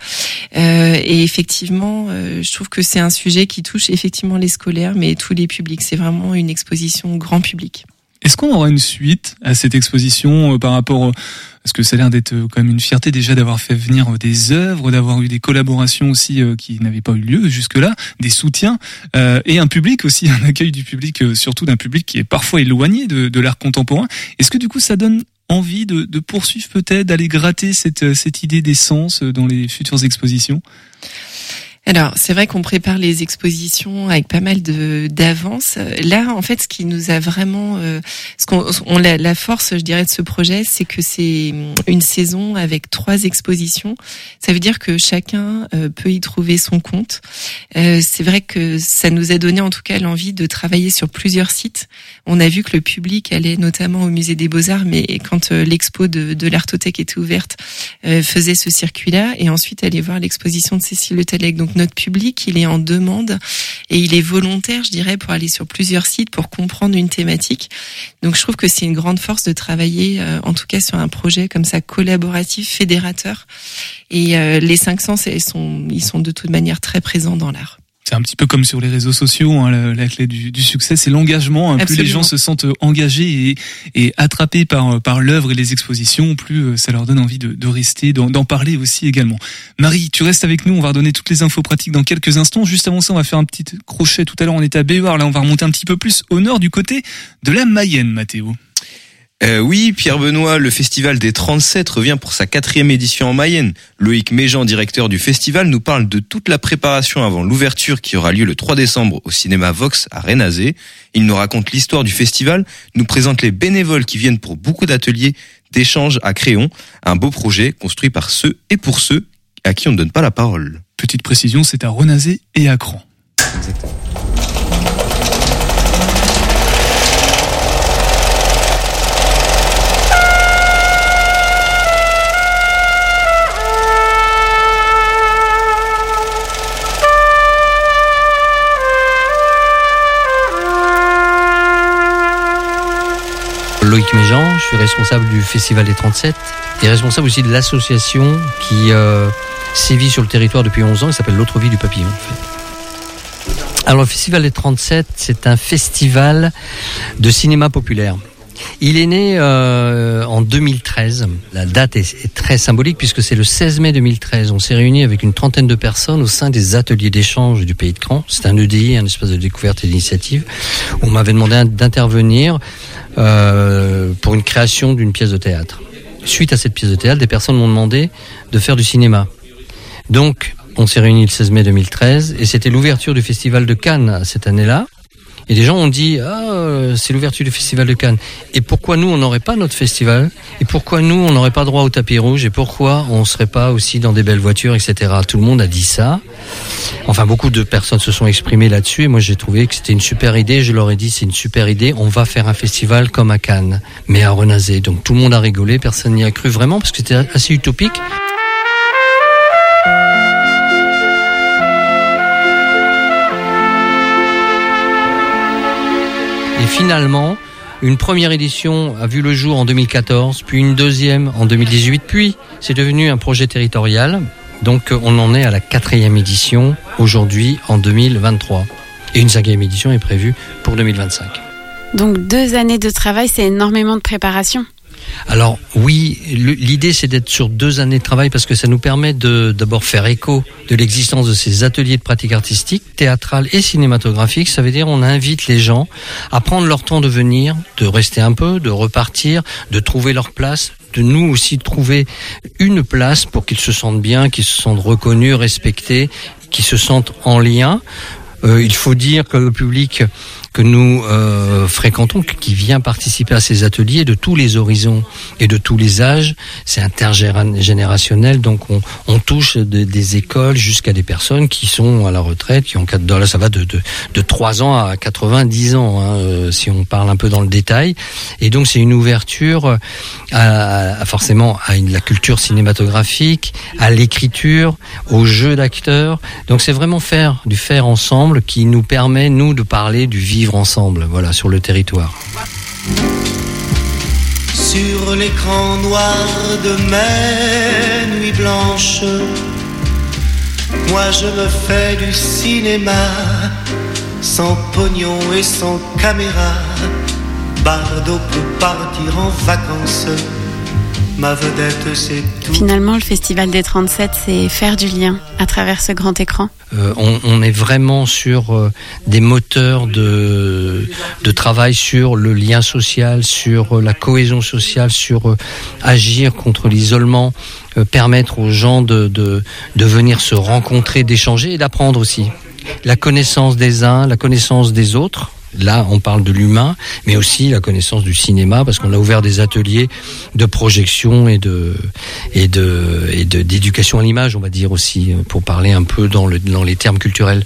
Euh, et effectivement, euh, je trouve que c'est un sujet qui touche effectivement les scolaires, mais tous les publics. C'est vraiment une exposition grand public. Est-ce qu'on aura une suite à cette exposition euh, par rapport, euh, parce que ça a l'air d'être euh, quand même une fierté déjà d'avoir fait venir euh, des œuvres, d'avoir eu des collaborations aussi euh, qui n'avaient pas eu lieu jusque-là, des soutiens euh, et un public aussi, un accueil du public, euh, surtout d'un public qui est parfois éloigné de, de l'art contemporain. Est-ce que du coup ça donne envie de, de poursuivre peut-être, d'aller gratter cette, euh, cette idée d'essence euh, dans les futures expositions? Alors, c'est vrai qu'on prépare les expositions avec pas mal de d'avance. Là, en fait, ce qui nous a vraiment, euh, ce qu'on, on, la, force, je dirais, de ce projet, c'est que c'est hum, une saison avec trois expositions. Ça veut dire que chacun euh, peut y trouver son compte. Euh, c'est vrai que ça nous a donné, en tout cas, l'envie de travailler sur plusieurs sites. On a vu que le public allait notamment au musée des Beaux Arts, mais quand l'expo de, de l'Artothèque était ouverte, faisait ce circuit-là, et ensuite aller voir l'exposition de Cécile Le Tallec. Donc notre public, il est en demande et il est volontaire, je dirais, pour aller sur plusieurs sites pour comprendre une thématique. Donc je trouve que c'est une grande force de travailler, euh, en tout cas sur un projet comme ça collaboratif, fédérateur. Et euh, les cinq sens, ils sont, ils sont de toute manière très présents dans l'art. C'est un petit peu comme sur les réseaux sociaux, hein, la, la clé du, du succès, c'est l'engagement. hein. Plus les gens se sentent engagés et, et attrapés par, par l'œuvre et les expositions, plus euh, ça leur donne envie de, de rester, d'en parler aussi également. Marie, tu restes avec nous, on va redonner toutes les infos pratiques dans quelques instants. Juste avant ça, on va faire un petit crochet. Tout à l'heure, on était à Béhuard, là on va remonter un petit peu plus au nord du côté de la Mayenne, Mathéo. Euh, oui, Pierre Benoît, le festival des 37 revient pour sa quatrième édition en Mayenne. Loïc Méjean, directeur du festival, nous parle de toute la préparation avant l'ouverture qui aura lieu le 3 décembre au cinéma Vox à Rénazé. Il nous raconte l'histoire du festival, nous présente les bénévoles qui viennent pour beaucoup d'ateliers d'échange à Créon, un beau projet construit par ceux et pour ceux à qui on ne donne pas la parole. Petite précision, c'est à Renazé et à Cran. Je suis responsable du Festival des 37 et responsable aussi de l'association qui euh, sévit sur le territoire depuis 11 ans et s'appelle L'autre vie du papillon. Alors le Festival des 37, c'est un festival de cinéma populaire. Il est né euh, en 2013. La date est, est très symbolique puisque c'est le 16 mai 2013. On s'est réunis avec une trentaine de personnes au sein des ateliers d'échange du Pays de Cran. C'est un EDI, un espace de découverte et d'initiative. On m'avait demandé d'intervenir pour une création d'une pièce de théâtre. Suite à cette pièce de théâtre, des personnes m'ont demandé de faire du cinéma. Donc, on s'est réunis le 16 mai 2013 et c'était l'ouverture du festival de Cannes cette année-là. Et des gens ont dit ah c'est l'ouverture du festival de Cannes. Et pourquoi nous on n'aurait pas notre festival? Et pourquoi nous on n'aurait pas droit au tapis rouge? Et pourquoi on serait pas aussi dans des belles voitures, etc. Tout le monde a dit ça. Enfin beaucoup de personnes se sont exprimées là-dessus et moi j'ai trouvé que c'était une super idée. Je leur ai dit c'est une super idée. On va faire un festival comme à Cannes, mais à Renazé. Donc tout le monde a rigolé, personne n'y a cru vraiment parce que c'était assez utopique. Et finalement, une première édition a vu le jour en 2014, puis une deuxième en 2018, puis c'est devenu un projet territorial. Donc on en est à la quatrième édition aujourd'hui en 2023. Et une cinquième édition est prévue pour 2025. Donc deux années de travail, c'est énormément de préparation. Alors oui, l'idée c'est d'être sur deux années de travail parce que ça nous permet de d'abord faire écho de l'existence de ces ateliers de pratique artistique, théâtrale et cinématographique. Ça veut dire on invite les gens à prendre leur temps de venir, de rester un peu, de repartir, de trouver leur place, de nous aussi trouver une place pour qu'ils se sentent bien, qu'ils se sentent reconnus, respectés, qu'ils se sentent en lien. Euh, il faut dire que le public que nous euh, fréquentons, qui vient participer à ces ateliers de tous les horizons et de tous les âges, c'est intergénérationnel, donc on, touche de- des écoles jusqu'à des personnes qui sont à la retraite, qui ont 4 dollars, ça va de, de, de 3 ans à 90 ans, hein, euh, si on parle un peu dans le détail. Et donc c'est une ouverture à, forcément à la culture cinématographique, à l'écriture, au jeu d'acteurs. Donc c'est vraiment faire du faire ensemble qui nous permet nous de parler du vivre ensemble, voilà, sur le territoire. Sur l'écran noir de mes nuits blanches, moi je me fais du cinéma, sans pognon et sans caméra. Bardot peut partir en vacances, ma vedette c'est tout. Finalement, le Festival des 37, c'est faire du lien à travers ce grand écran. Euh, on, est vraiment sur euh, des moteurs de, travail sur le lien social, sur euh, la cohésion sociale, sur agir contre l'isolement, permettre aux gens de venir se rencontrer, d'échanger et d'apprendre aussi. La connaissance des uns, la connaissance des autres. Là, on parle de l'humain, mais aussi la connaissance du cinéma, parce qu'on a ouvert des ateliers de projection et de et de et d'éducation à l'image, on va dire aussi, pour parler un peu dans le dans les termes culturels.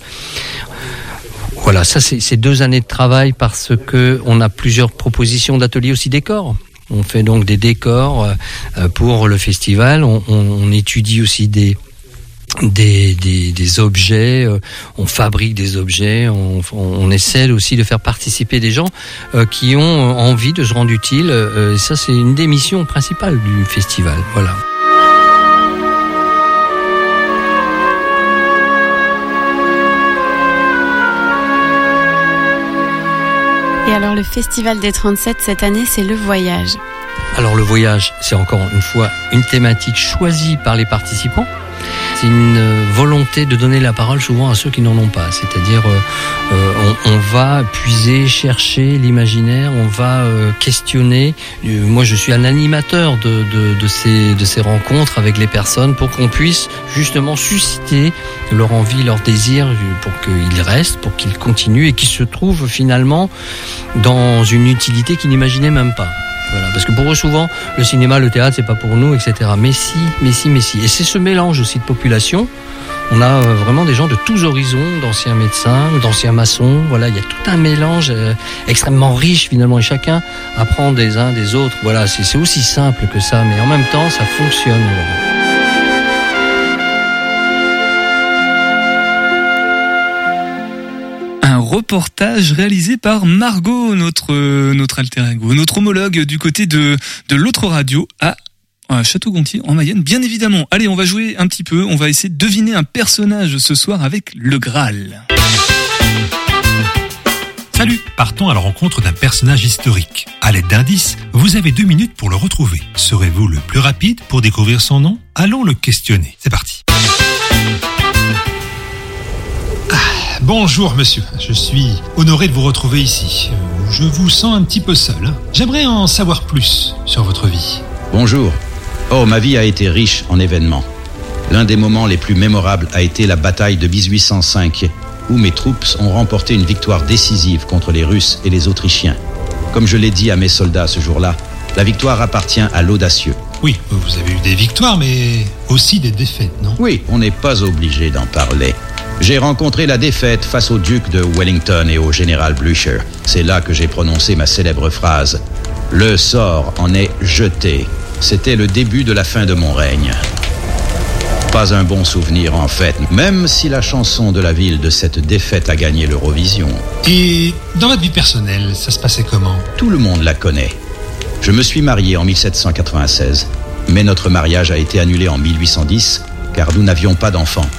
Voilà, ça c'est deux années de travail parce que on a plusieurs propositions d'ateliers aussi décors. On fait donc des décors euh, pour le festival. On étudie aussi des des, des, des objets, euh, on fabrique des objets, on, on, on essaie aussi de faire participer des gens euh, qui ont euh, envie de se rendre utiles. euh, et ça, c'est une des missions principales du festival. Voilà. Et alors, le Festival des 37 cette année, c'est le voyage. Alors le voyage, c'est encore une fois une thématique choisie par les participants. C'est une volonté de donner la parole souvent à ceux qui n'en ont pas. C'est-à-dire, euh, euh, on, va puiser, chercher l'imaginaire, on va euh, questionner. Moi, je suis un animateur de, ces, de ces rencontres avec les personnes pour qu'on puisse justement susciter leur envie, leur désir, pour qu'ils restent, pour qu'ils continuent et qu'ils se trouvent finalement dans une utilité qu'ils n'imaginaient même pas. Parce que pour eux souvent, le cinéma, le théâtre, c'est pas pour nous, etc. Mais si, mais si, mais si. Et c'est ce mélange aussi de population. On a euh, vraiment des gens de tous horizons, d'anciens médecins, d'anciens maçons. Voilà, il y a tout un mélange euh, extrêmement riche finalement, et chacun apprend des uns des autres. Voilà, c'est aussi simple que ça, mais en même temps, ça fonctionne. Reportage réalisé par Margot, notre notre alter ego, notre homologue du côté de l'autre radio à à Château-Gontier en Mayenne, bien évidemment. Allez, on va jouer un petit peu, on va essayer de deviner un personnage ce soir avec le Graal. Salut Partons à la rencontre d'un personnage historique. À l'aide d'indices, vous avez deux minutes pour le retrouver. Serez-vous le plus rapide pour découvrir son nom? Allons le questionner. C'est parti. Bonjour monsieur, je suis honoré de vous retrouver ici. Je vous sens un petit peu seul. hein. J'aimerais en savoir plus sur votre vie. Bonjour. Oh, ma vie a été riche en événements. L'un des moments les plus mémorables a été la bataille de 1805, où mes troupes ont remporté une victoire décisive contre les Russes et les Autrichiens. Comme je l'ai dit à mes soldats ce jour-là, la victoire appartient à l'audacieux. Oui, vous avez eu des victoires, mais aussi des défaites, non? Oui, on n'est pas obligé d'en parler. J'ai rencontré la défaite face au duc de Wellington et au général Blücher. C'est là que j'ai prononcé ma célèbre phrase. Le sort en est jeté. C'était le début de la fin de mon règne. Pas un bon souvenir en fait, même si la chanson de la ville de cette défaite a gagné l'Eurovision. Et dans votre vie personnelle, ça se passait comment? Tout le monde la connaît. Je me suis marié en 1796, mais notre mariage a été annulé en 1810 car nous n'avions pas d'enfants.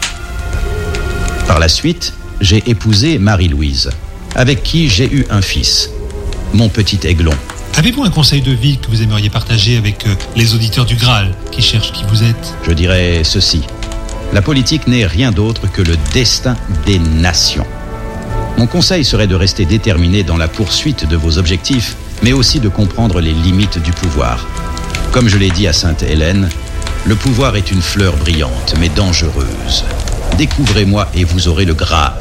Par la suite, j'ai épousé Marie-Louise, avec qui j'ai eu un fils, mon petit aiglon. Avez-vous un conseil de vie que vous aimeriez partager avec euh, les auditeurs du Graal qui cherchent qui vous êtes? Je dirais ceci. La politique n'est rien d'autre que le destin des nations. Mon conseil serait de rester déterminé dans la poursuite de vos objectifs, mais aussi de comprendre les limites du pouvoir. Comme je l'ai dit à Sainte-Hélène, le pouvoir est une fleur brillante, mais dangereuse. Découvrez-moi et vous aurez le Graal.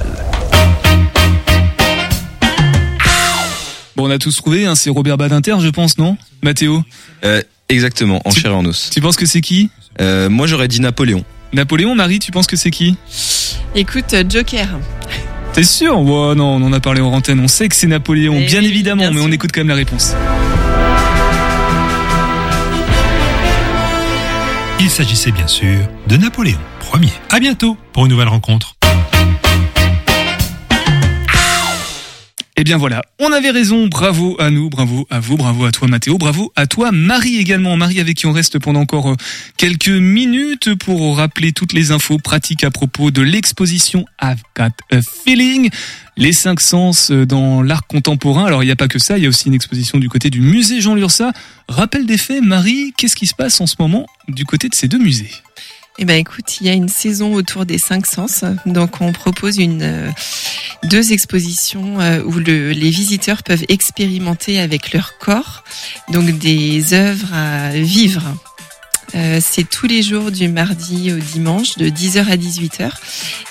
Bon, on a tous trouvé, hein, c'est Robert Badinter, je pense, non? Mathéo? Euh, exactement, en chair et en os. Tu penses que c'est qui? Euh, moi j'aurais dit Napoléon. Napoléon, Marie, tu penses que c'est qui? Écoute, euh, Joker. T'es sûr? Ouais, non, on en a parlé en antenne, on sait que c'est Napoléon, bien oui, évidemment, bien mais on écoute quand même la réponse. Il s'agissait bien sûr de Napoléon Ier. À bientôt pour une nouvelle rencontre. Eh bien voilà, on avait raison, bravo à nous, bravo à vous, bravo à toi Mathéo, bravo à toi Marie également, Marie avec qui on reste pendant encore euh, quelques minutes pour rappeler toutes les infos pratiques à propos de l'exposition I've Got a Feeling, les cinq sens euh, dans l'art contemporain. Alors il n'y a pas que ça, il y a aussi une exposition du côté du musée Jean Lursa. Rappel des faits, Marie, qu'est-ce qui se passe en ce moment du côté de ces deux musées? Eh ben écoute, il y a une saison autour des cinq sens, donc on propose une euh, deux expositions euh, où le, les visiteurs peuvent expérimenter avec leur corps, donc des œuvres à vivre. Euh, c'est tous les jours du mardi au dimanche de 10h à 18h.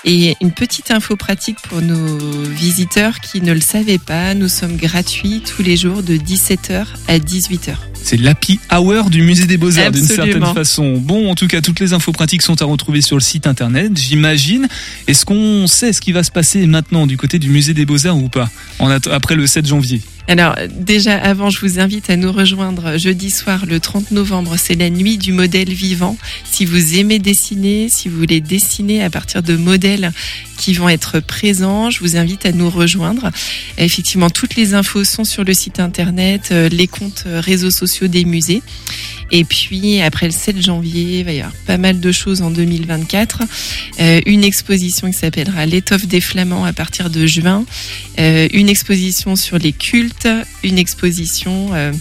Et une petite info pratique pour nos visiteurs qui ne le savaient pas, nous sommes gratuits tous les jours de 17h à 18h. C'est l'happy hour du musée des beaux-arts d'une certaine façon. Bon, en tout cas, toutes les infos pratiques sont à retrouver sur le site internet, j'imagine. Est-ce qu'on sait ce qui va se passer maintenant du côté du musée des beaux-arts ou pas en après le 7 janvier? Alors déjà avant, je vous invite à nous rejoindre jeudi soir le 30 novembre. C'est la nuit du modèle vivant. Si vous aimez dessiner, si vous voulez dessiner à partir de modèles qui vont être présents, je vous invite à nous rejoindre. Effectivement, toutes les infos sont sur le site internet, euh, les comptes euh, réseaux sociaux des musées. Et puis après le 7 janvier, il va y avoir pas mal de choses en 2024. Euh, une exposition qui s'appellera L'étoffe des flamands à partir de juin. Euh, une exposition sur les cultes, une exposition euh,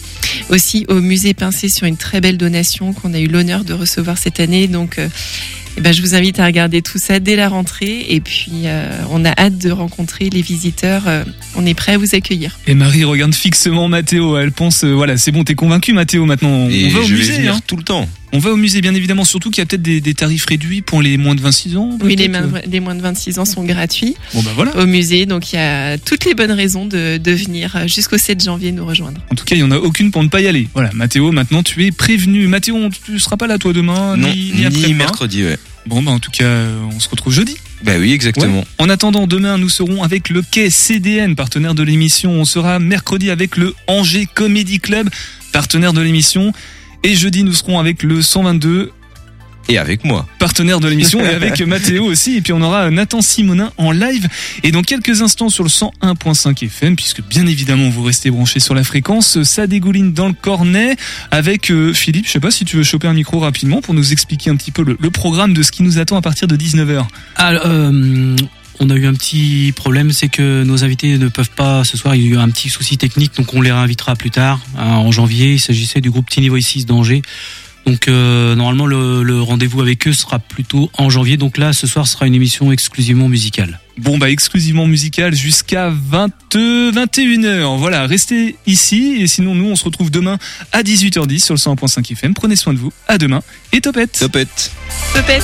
aussi au musée Pincé sur une très belle donation qu'on a eu l'honneur de recevoir cette année. Donc eh ben, je vous invite à regarder tout ça dès la rentrée et puis euh, on a hâte de rencontrer les visiteurs. Euh, on est prêt à vous accueillir. Et Marie regarde fixement Mathéo. Elle pense, euh, voilà, c'est bon, t'es convaincu, Mathéo. Maintenant, Et on va au je vais musée. venir hein. tout le temps. On va au musée, bien évidemment. Surtout qu'il y a peut-être des, des tarifs réduits pour les moins de 26 ans. Oui, les, les moins de 26 ans sont gratuits Bon bah voilà. au musée, donc il y a toutes les bonnes raisons de, de venir euh, jusqu'au 7 janvier nous rejoindre. En tout cas, il y en a aucune pour ne pas y aller. Voilà, Mathéo. Maintenant, tu es prévenu. Mathéo, on- tu seras pas là toi demain, Non, ni, ni ni après-demain. mercredi, ouais. Bon bah en tout cas, euh, on se retrouve jeudi. Bah oui, exactement. Ouais. En attendant, demain, nous serons avec le Quai CDN, partenaire de l'émission. On sera mercredi avec le Angers Comedy Club, partenaire de l'émission. Et jeudi, nous serons avec le 122, Et avec moi. partenaire de l'émission, et avec Mathéo aussi. Et puis on aura Nathan Simonin en live. Et dans quelques instants sur le 101.5 FM, puisque bien évidemment vous restez branchés sur la fréquence, ça dégouline dans le cornet avec euh, Philippe. Je sais pas si tu veux choper un micro rapidement pour nous expliquer un petit peu le, le programme de ce qui nous attend à partir de 19h. Alors, euh, on a eu un petit problème, c'est que nos invités ne peuvent pas ce soir. Il y a eu un petit souci technique, donc on les réinvitera plus tard, hein, en janvier. Il s'agissait du groupe Tiny Voices d'Angers. Donc euh, normalement le, le rendez-vous avec eux sera plutôt en janvier. Donc là, ce soir sera une émission exclusivement musicale. Bon bah exclusivement musical jusqu'à 20 21h. Voilà, restez ici et sinon nous on se retrouve demain à 18h10 sur le 101.5 FM. Prenez soin de vous. À demain et topette. Topette. Topette